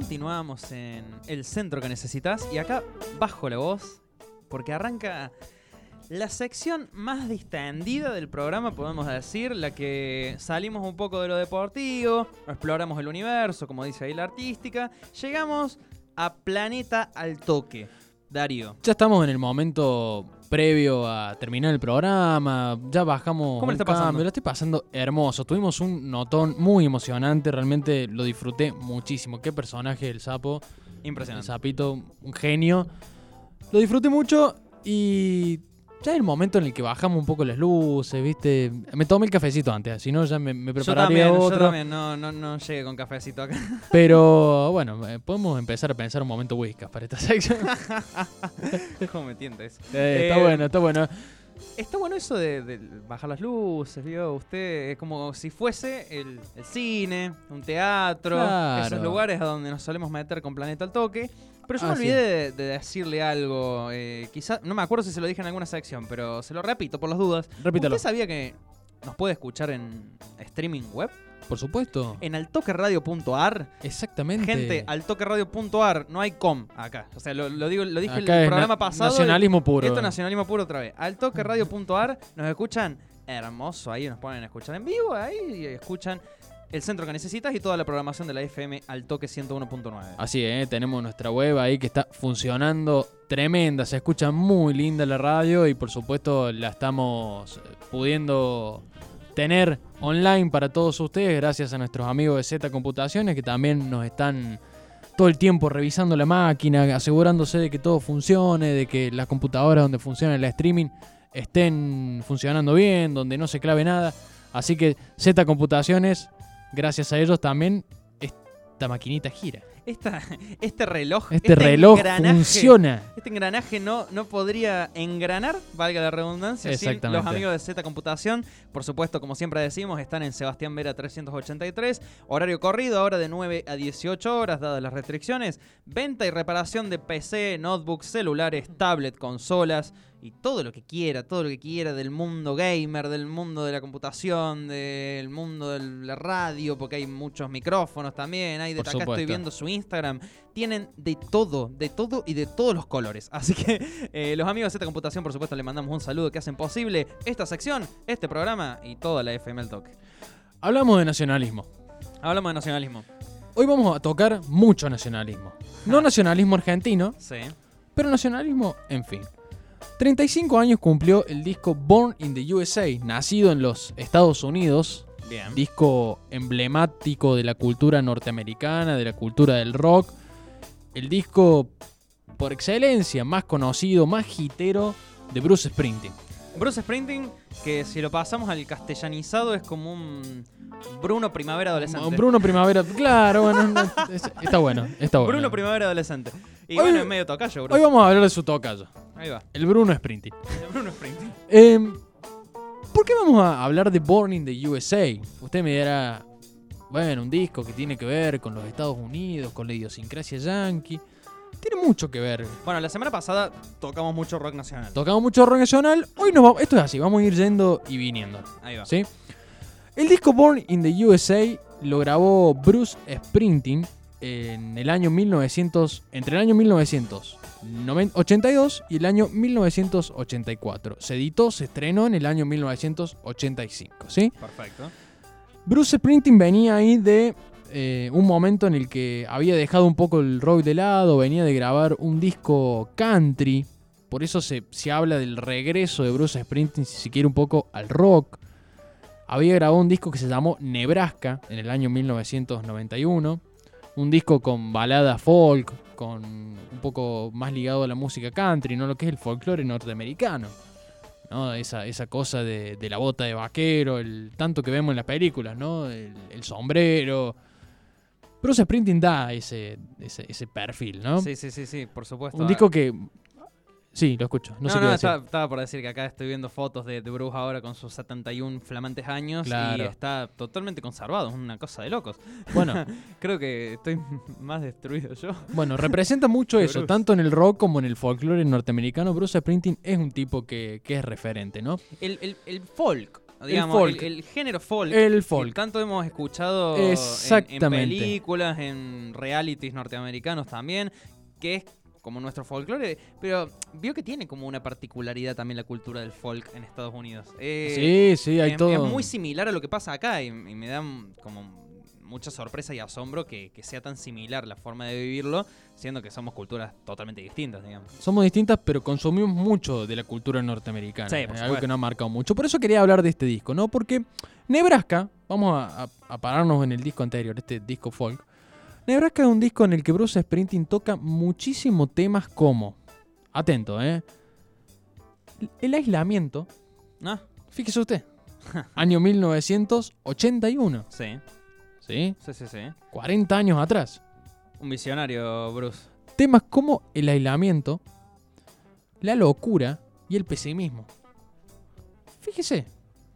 Continuamos en el centro que necesitas y acá bajo la voz porque arranca la sección más distendida del programa, podemos decir, la que salimos un poco de lo deportivo, exploramos el universo, como dice ahí la artística, llegamos a Planeta al Toque. Darío, Ya estamos en el momento previo a terminar el programa, ya bajamos ¿Cómo le está pasando? cambio, lo estoy pasando hermoso. Tuvimos un notón muy emocionante, realmente lo disfruté muchísimo. Qué personaje el sapo, el impresionante. sapito, un genio. Lo disfruté mucho y ya es el momento en el que bajamos un poco las luces, ¿viste? Me tomé el cafecito antes, si no ya me, me Yo prepararía también, yo también, no, no, no llegué con cafecito acá. Pero bueno, eh, podemos empezar a pensar un momento whiskas para esta sección. ¿Cómo me tienta eso? Eh, está Eh, bueno, está bueno. Está bueno eso de, de bajar las luces, ¿vio? Usted es como si fuese el, el cine, un teatro, Claro. esos lugares a donde nos solemos meter con Planeta al Toque. Pero yo Ah, me sí. olvidé de, de decirle algo, eh, quizás, no me acuerdo si se lo dije en alguna sección, pero se lo repito por las dudas. Repítalo. ¿Usted sabía que nos puede escuchar en streaming web? Por supuesto. En altoqueradio.ar. Exactamente. Gente, altoqueradio.ar, no hay com acá. O sea, lo, lo digo, lo dije Acá el programa pasado. y- nacionalismo puro. Esto es nacionalismo puro otra vez. Altoqueradio.ar, nos escuchan hermoso ahí, nos ponen a escuchar en vivo, ahí y escuchan el centro que necesitas y toda la programación de la FM al toque 101.9. Así es, tenemos nuestra web ahí que está funcionando tremenda, se escucha muy linda la radio y por supuesto la estamos eh, pudiendo tener online para todos ustedes gracias a nuestros amigos de Z Computaciones que también nos están todo el tiempo revisando la máquina, asegurándose de que todo funcione, de que las computadoras donde funciona el streaming estén funcionando bien, donde no se clave nada. Así que Z Computaciones, gracias a ellos también esta maquinita gira. Esta, este reloj, Este, reloj engranaje, funciona. Este engranaje no, no podría engranar, valga la redundancia, sin los amigos de Z Computación. Por supuesto, como siempre decimos, están en Sebastián Vera 383. Horario corrido, ahora de 9 a 18 horas, dadas las restricciones. Venta y reparación de PC, notebooks, celulares, tablet, consolas y todo lo que quiera, todo lo que quiera del mundo gamer, del mundo de la computación, del mundo de la radio, porque hay muchos micrófonos también. Hay de acá estoy viendo su Instagram. Tienen de todo, de todo y de todos los colores. Así que eh, los amigos de Z Computación, por supuesto, le mandamos un saludo que hacen posible esta sección, este programa y toda la FM El Toque. Hablamos de nacionalismo. Hablamos de nacionalismo. Hoy vamos a tocar mucho nacionalismo. No nacionalismo argentino, Sí. pero nacionalismo, en fin. 35 años cumplió el disco Born in the USA, nacido en los Estados Unidos, Bien. disco emblemático de la cultura norteamericana, de la cultura del rock. El disco por excelencia más conocido, más hitero de Bruce Springsteen. Bruce Springsteen, que si lo pasamos al castellanizado es como un Bruno Primavera Adolescente. Bruno Primavera, claro, bueno, no, es- está bueno, está bueno. Bruno Primavera Adolescente. Y Hoy- bueno, es medio tocayo, Bruce. Hoy vamos a hablar de su tocayo, Ahí va. el Bruno Springsteen. Bruno Springsteen. Em, ¿Por qué vamos a hablar de Born in the USA? Usted me dirá, bueno, un disco que tiene que ver con los Estados Unidos, con la idiosincrasia yankee. Tiene mucho que ver. Bueno, la semana pasada tocamos mucho rock nacional. Tocamos mucho rock nacional. Hoy nos vamos, esto es así, vamos a ir yendo y viniendo. Ahí va. ¿sí? El disco Born in the USA lo grabó Bruce Springsteen en el año 1900, entre el año 1982 y el año 1984. Se editó, se estrenó en el año 1985, ¿sí? Perfecto. Bruce Springsteen venía ahí de eh, un momento en el que había dejado un poco el rock de lado, venía de grabar un disco country, por eso se, se habla del regreso de Bruce Springsteen, si se quiere, un poco al rock. Había grabado un disco que se llamó Nebraska en el año 1991. Un disco con balada folk, con un poco más ligado a la música country, ¿no? Lo que es el folclore norteamericano. ¿no? Esa, esa cosa de, de la bota de vaquero, el tanto que vemos en las películas, ¿no? El, el sombrero. Bruce Springsteen da ese, ese, ese perfil, ¿no? Sí, sí, sí, sí, por supuesto. Un disco que... Sí, lo escucho. No, No, sé qué no, estaba, estaba por decir que acá estoy viendo fotos de, de Bruce ahora con sus 71 flamantes años y está totalmente conservado, es una cosa de locos. Bueno, Creo que estoy más destruido yo. Bueno, representa mucho eso, Bruce. tanto en el rock como en el folclore norteamericano. Bruce Springsteen es un tipo que, que es referente, ¿no? El, el- el folk, digamos, folk. El, el género folk. El que folk. tanto hemos escuchado en- En, películas, en realities norteamericanos también, que es como nuestro folclore, pero vio que tiene como una particularidad también la cultura del folk en Estados Unidos. Eh, sí, sí, hay es, todo. es muy similar a lo que pasa acá y, y me da como mucha sorpresa y asombro que, que sea tan similar la forma de vivirlo, siendo que somos culturas totalmente distintas, digamos. Somos distintas, pero consumimos mucho de la cultura norteamericana. Sí, eh, por algo supuesto. que nos ha marcado mucho. Por eso quería hablar de este disco, ¿no? Porque Nebraska, vamos a, a- a pararnos en el disco anterior, este disco folk. Nebraska es un disco en el que Bruce Springsteen toca muchísimos temas como, atento, ¿eh? El aislamiento, Ah, fíjese usted, año 1981, sí, ¿sí? sí, sí, sí. 40 años atrás. Un visionario, Bruce. Temas como el aislamiento, la locura y el pesimismo. Fíjese,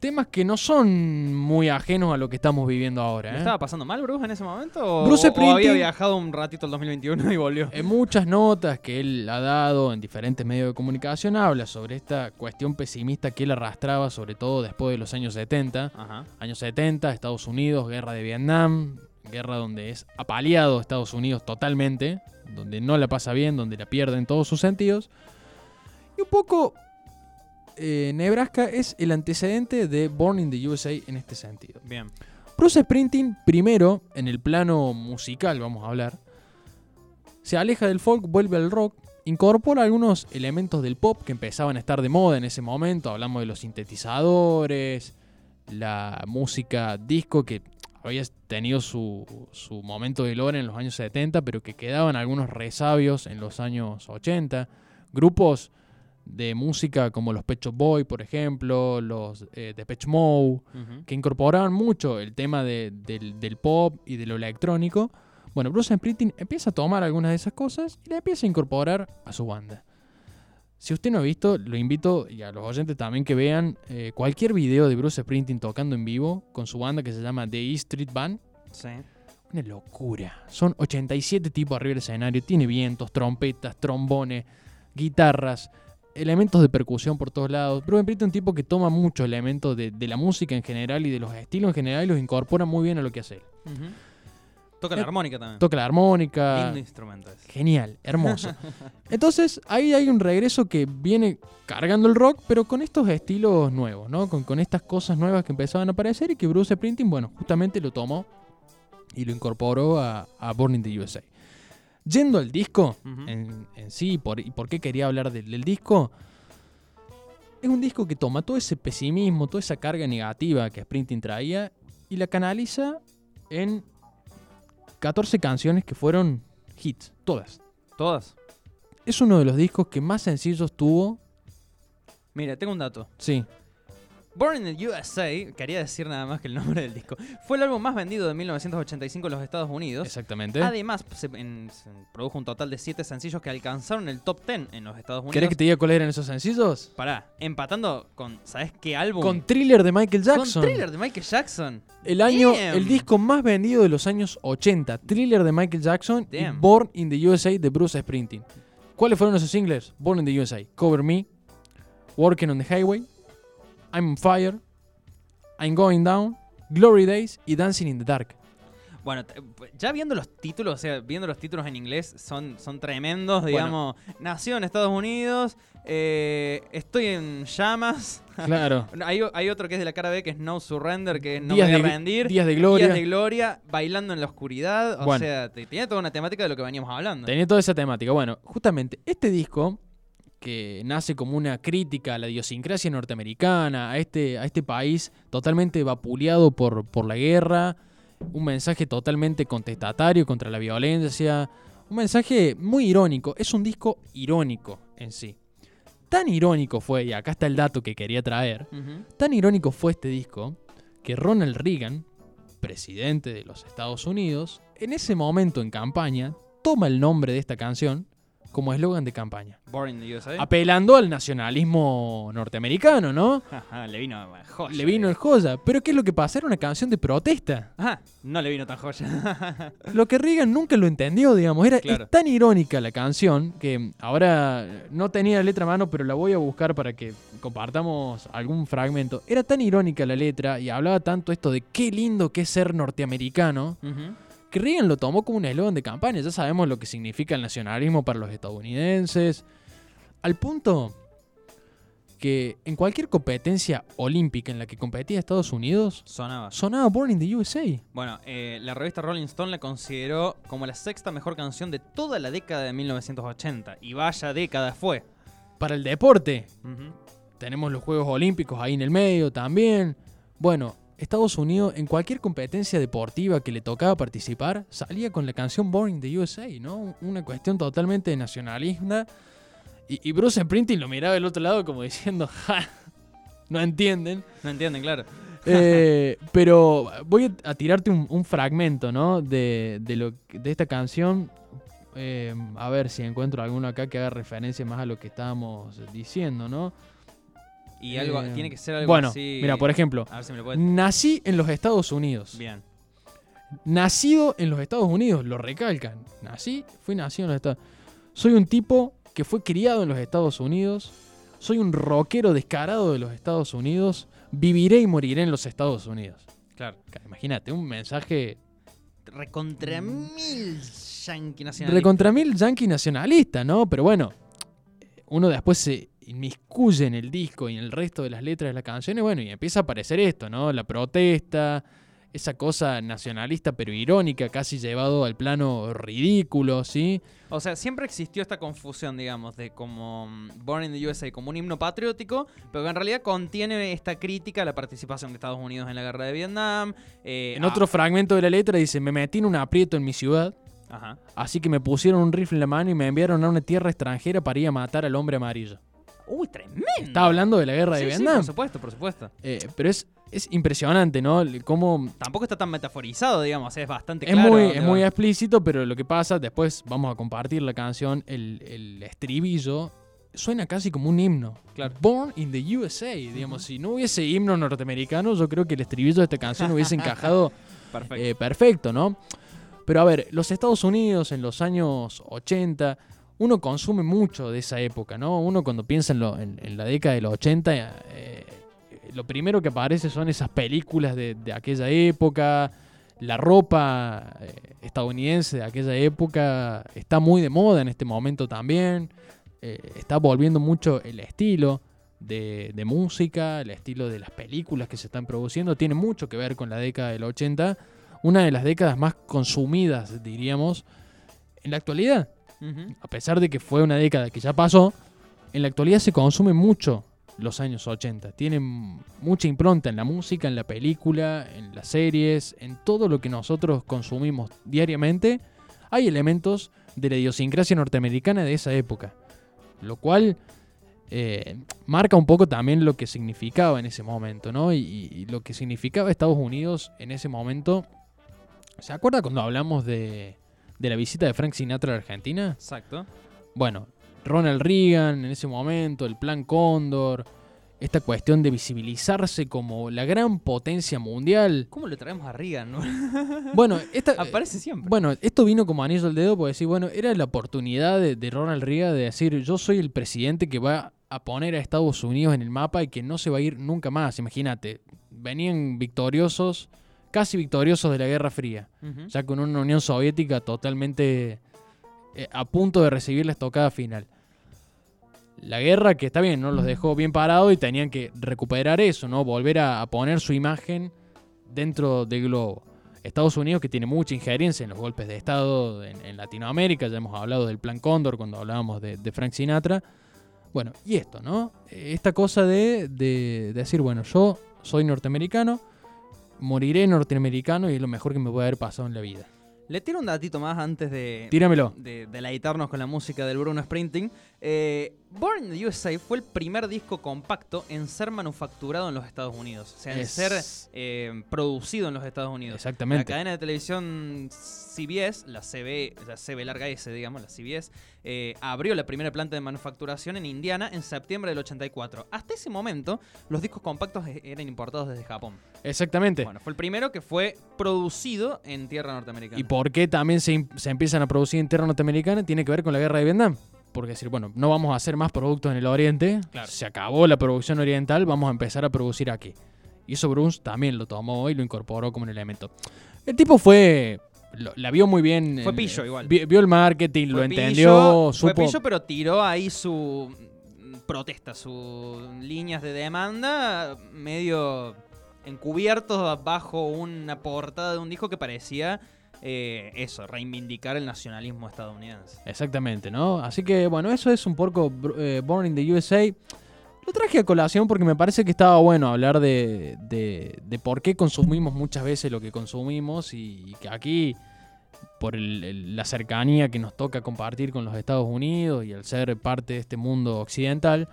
temas que no son muy ajenos a lo que estamos viviendo ahora. ¿Le ¿eh? estaba pasando mal Bruce en ese momento? ¿O, Bruce o había viajado un ratito al 2021 y volvió? En muchas notas que él ha dado en diferentes medios de comunicación habla sobre esta cuestión pesimista que él arrastraba, sobre todo después de los años 70. Ajá. Años 70, Estados Unidos, guerra de Vietnam, guerra donde es apaleado Estados Unidos totalmente, donde no la pasa bien, donde la pierde en todos sus sentidos. Y un poco eh, Nebraska es el antecedente de Born in the USA en este sentido. Bien. Bruce Springsteen, primero, en el plano musical, vamos a hablar, se aleja del folk, vuelve al rock, incorpora algunos elementos del pop que empezaban a estar de moda en ese momento. Hablamos de los sintetizadores, la música disco que había tenido su, su momento de gloria en los años 70, pero que quedaban algunos resabios en los años 80. Grupos de música como los Pet Shop Boy, por ejemplo, los eh, Depeche Mode, Ujú. que incorporaban mucho el tema de- del, del pop y de lo electrónico. Bueno, Bruce Springsteen empieza a tomar algunas de esas cosas y la empieza a incorporar a su banda. Si usted no ha visto, lo invito y a los oyentes también que vean eh, cualquier video de Bruce Springsteen tocando en vivo con su banda que se llama The E Street Band. Sí. Una locura. Son 87 tipos arriba del escenario. Tiene vientos, trompetas, trombones, guitarras, elementos de percusión por todos lados. Bruce Springsteen es un tipo que toma muchos elementos de, de la música en general y de los estilos en general y los incorpora muy bien a lo que hace él. Toca la Eh, armónica también. Toca la armónica. Lindo instrumento ese. Genial, hermoso. Entonces ahí hay un regreso que viene cargando el rock, pero con estos estilos nuevos, ¿no? Con, con estas cosas nuevas que empezaban a aparecer y que Bruce Springsteen, bueno, justamente lo tomó y lo incorporó a, a Born in the USA. Yendo al disco en, en sí, por, y por qué quería hablar del, del disco, es un disco que toma todo ese pesimismo, toda esa carga negativa que Springsteen traía y la canaliza en 14 canciones que fueron hits, todas. Todas. Es uno de los discos que más sencillos tuvo. Mira, tengo un dato. Sí, Born in the USA, quería decir nada más que el nombre del disco, fue el álbum más vendido de 1985 en los Estados Unidos. exactamente. Además, se, en- se produjo un total de 7 sencillos que alcanzaron el top 10 en los Estados Unidos. ¿Querés que te diga cuáles eran esos sencillos? Pará, empatando con, ¿sabes qué álbum? Con Thriller de Michael Jackson. Con Thriller de Michael Jackson. El año, Damn. el disco más vendido de los años 80. Thriller de Michael Jackson y. Born in the USA de Bruce Springsteen. ¿Cuáles fueron esos singles? Born in the USA, Cover Me, Working on the Highway, I'm on Fire, I'm Going Down, Glory Days y Dancing in the Dark. Bueno, t- ya viendo los títulos, o sea, viendo los títulos en inglés, son, son tremendos, digamos. Nació en Estados Unidos, eh, estoy en llamas. Claro. hay, hay otro que es de la cara B, que es No Surrender, que es No Días me voy a de- rendir. Días de Gloria. Días de gloria, bailando en la oscuridad. O Bueno. sea, te- tiene toda una temática de lo que veníamos hablando. Tenía toda esa temática. Bueno, justamente este disco, que nace como una crítica a la idiosincrasia norteamericana, a este, a este país totalmente vapuleado por, por la guerra, un mensaje totalmente contestatario contra la violencia, un mensaje muy irónico, es un disco irónico en sí. Tan irónico fue, y acá está el dato que quería traer, tan irónico fue este disco que Ronald Reagan, presidente de los Estados Unidos, en ese momento en campaña, toma el nombre de esta canción como eslogan de campaña. Born in the USA. Apelando al nacionalismo norteamericano, ¿no? Ajá, le vino joya. Le vino el joya. Pero ¿qué es lo que pasa? Era una canción de protesta. Ajá, no le vino tan joya. Lo que Reagan nunca lo entendió, digamos. Era Claro. es tan irónica la canción que ahora no tenía la letra a mano, pero la voy a buscar para que compartamos algún fragmento. Era tan irónica la letra y hablaba tanto esto de qué lindo que es ser norteamericano. Que Reagan lo tomó como un eslogan de campaña. Ya sabemos lo que significa el nacionalismo para los estadounidenses. Al punto que en cualquier competencia olímpica en la que competía Estados Unidos, Sonaba. sonaba Born in the USA. Bueno, eh, la revista Rolling Stone la consideró como la sexta mejor canción de toda la década de 1980. Y vaya década fue. Para el deporte, tenemos los Juegos Olímpicos ahí en el medio también. Bueno, Estados Unidos en cualquier competencia deportiva que le tocaba participar, salía con la canción Born in the USA, ¿no? Una cuestión totalmente nacionalista. Y, y Bruce Springsteen lo miraba del otro lado como diciendo, ja, no entienden. No entienden, claro. Eh, pero voy a, a tirarte un, un fragmento, ¿no? De, de, lo, de esta canción. Eh, a ver si encuentro alguno acá que haga referencia más a lo que estábamos diciendo, ¿no? Y algo, Eh, tiene que ser algo bueno, así. mira, por ejemplo, A ver si me lo puede. nací en los Estados Unidos. Bien. Nacido en los Estados Unidos, lo recalcan. Nací, fui nacido en los Estados Soy un tipo que fue criado en los Estados Unidos. Soy un rockero descarado de los Estados Unidos. Viviré y moriré en los Estados Unidos. Claro. Imagínate, un mensaje Recontra Mm. mil yankee nacionalistas. recontra mil yankee nacionalista, ¿no? Pero bueno, uno después se inmiscuye en el disco y en el resto de las letras de las canciones, bueno, y empieza a aparecer esto, ¿no? La protesta, esa cosa nacionalista pero irónica, casi llevado al plano ridículo, ¿sí? O sea, siempre existió esta confusión, digamos, de como mm, Born in the USA como un himno patriótico, pero que en realidad contiene esta crítica a la participación de Estados Unidos en la guerra de Vietnam. eh, En otro fragmento de la letra dice, me metí en un aprieto en mi ciudad, Ajá. así que me pusieron un rifle en la mano y me enviaron a una tierra extranjera para ir a matar al hombre amarillo. Uy, tremendo. Está hablando de la guerra de Sí, sí, Vietnam. por supuesto, por supuesto. Eh, pero es, es impresionante, ¿no? Cómo Tampoco está tan metaforizado, digamos, es bastante Es claro. muy, es muy explícito, pero lo que pasa, después vamos a compartir la canción, el, el estribillo suena casi como un himno. Claro. Born in the USA, digamos, si no hubiese himno norteamericano, yo creo que el estribillo de esta canción hubiese encajado Perfecto. eh, perfecto, ¿no? Pero a ver, los Estados Unidos en los años 80, uno consume mucho de esa época, ¿no? Uno cuando piensa en, lo- en- la década de los 80, eh, lo primero que aparece son esas películas de, aquella época, la ropa eh, estadounidense de aquella época está muy de moda en este momento también, eh, está volviendo mucho el estilo. De, de música, el estilo de las películas que se están produciendo, tiene mucho que ver con la década del 80 una de las décadas más consumidas, diríamos, en la actualidad. A pesar de que fue una década que ya pasó, en la actualidad se consume mucho los años 80. Tienen mucha impronta en la música, en la película, en las series, en todo lo que nosotros consumimos diariamente. Hay elementos de la idiosincrasia norteamericana de esa época. Lo cual eh, marca un poco también lo que significaba en ese momento, ¿no? Y lo que significaba Estados Unidos en ese momento. ¿Se acuerda cuando hablamos de, de la visita de Frank Sinatra a la Argentina? Exacto. Bueno, Ronald Reagan en ese momento, el Plan Cóndor, esta cuestión de visibilizarse como la gran potencia mundial. ¿Cómo le traemos a Reagan? no? Bueno, esta, Aparece siempre. bueno, esto vino como anillo al dedo, porque decir, bueno, era la oportunidad de, de Ronald Reagan de decir, yo soy el presidente que va a poner a Estados Unidos en el mapa y que no se va a ir nunca más. Imagínate, venían victoriosos, casi victoriosos de la Guerra Fría, ya con una Unión Soviética totalmente eh, a punto de recibir la estocada final. La guerra, que está bien, ¿no? Los dejó bien parados y tenían que recuperar eso, ¿no? Volver a, a poner su imagen dentro del globo. Estados Unidos, que tiene mucha injerencia en los golpes de Estado en, en Latinoamérica, ya hemos hablado del Plan Cóndor cuando hablábamos de, de Frank Sinatra. Bueno, y esto, ¿no? Esta cosa de, de decir, bueno, yo soy norteamericano moriré norteamericano y es lo mejor que me puede haber pasado en la vida. Le tiro un datito más antes de, Tíramelo. de deleitarnos con la música del Bruno Sprinting. Eh, Born in the USA fue el primer disco compacto en ser manufacturado en los Estados Unidos. O sea, en Es- ser eh, producido en los Estados Unidos. La Exactamente. cadena de televisión CBS, la CB, la CB larga S, digamos, la CBS, eh, abrió la primera planta de manufacturación en Indiana en septiembre del 84. Hasta ese momento, los discos compactos e- eran importados desde Japón. Exactamente. Bueno, fue el primero que fue producido en tierra norteamericana. ¿Y por qué también se empiezan a producir en tierra norteamericana? Tiene que ver con la guerra de Vietnam. Porque decir, bueno, no vamos a hacer más productos en el oriente, Claro. se acabó la producción oriental, vamos a empezar a producir aquí. Y eso Bruce también lo tomó y lo incorporó como un elemento. El tipo fue. lo- la vio muy bien. Fue pillo igual. vi- vio el marketing, lo Fue entendió, pillo, supo. Fue pillo, pero tiró ahí su mm, protesta, sus líneas de demanda medio encubiertos bajo una portada de un disco que parecía eh, eso, reivindicar el nacionalismo estadounidense. Exactamente, ¿no? Así que bueno, eso es un poco eh, Born in the USA. Lo traje a colación porque me parece que estaba bueno hablar de, de- por qué consumimos muchas veces lo que consumimos y, que aquí, por la cercanía que nos toca compartir con los Estados Unidos y al ser parte de este mundo occidental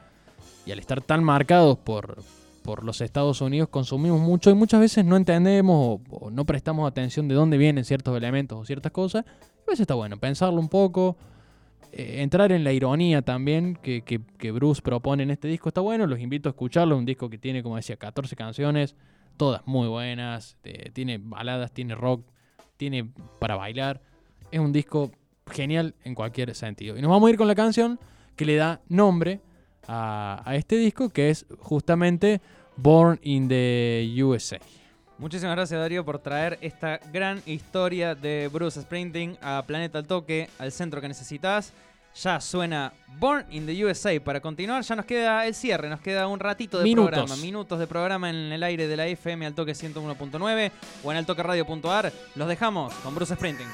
y al estar tan marcados por, por los Estados Unidos, consumimos mucho y muchas veces no entendemos o, no prestamos atención de dónde vienen ciertos elementos o ciertas cosas. A veces está bueno pensarlo un poco, eh, entrar en la ironía también que, que- Bruce propone en este disco está bueno. Los invito a escucharlo. Es un disco que tiene, como decía, 14 canciones, todas muy buenas. eh, tiene baladas, tiene rock, tiene para bailar. Es un disco genial en cualquier sentido. Y nos vamos a ir con la canción que le da nombre a, a este disco, que es justamente Born in the USA. Muchísimas gracias Darío por traer esta gran historia de Bruce Sprinting a Planeta al Toque, al centro que necesitas. Ya suena Born in the USA. Para continuar, ya nos queda el cierre, nos queda un ratito de Minutos. programa, minutos de programa en el aire de la FM al toque 101.9 o en altoqueradio.ar. Los dejamos con Bruce Sprinting.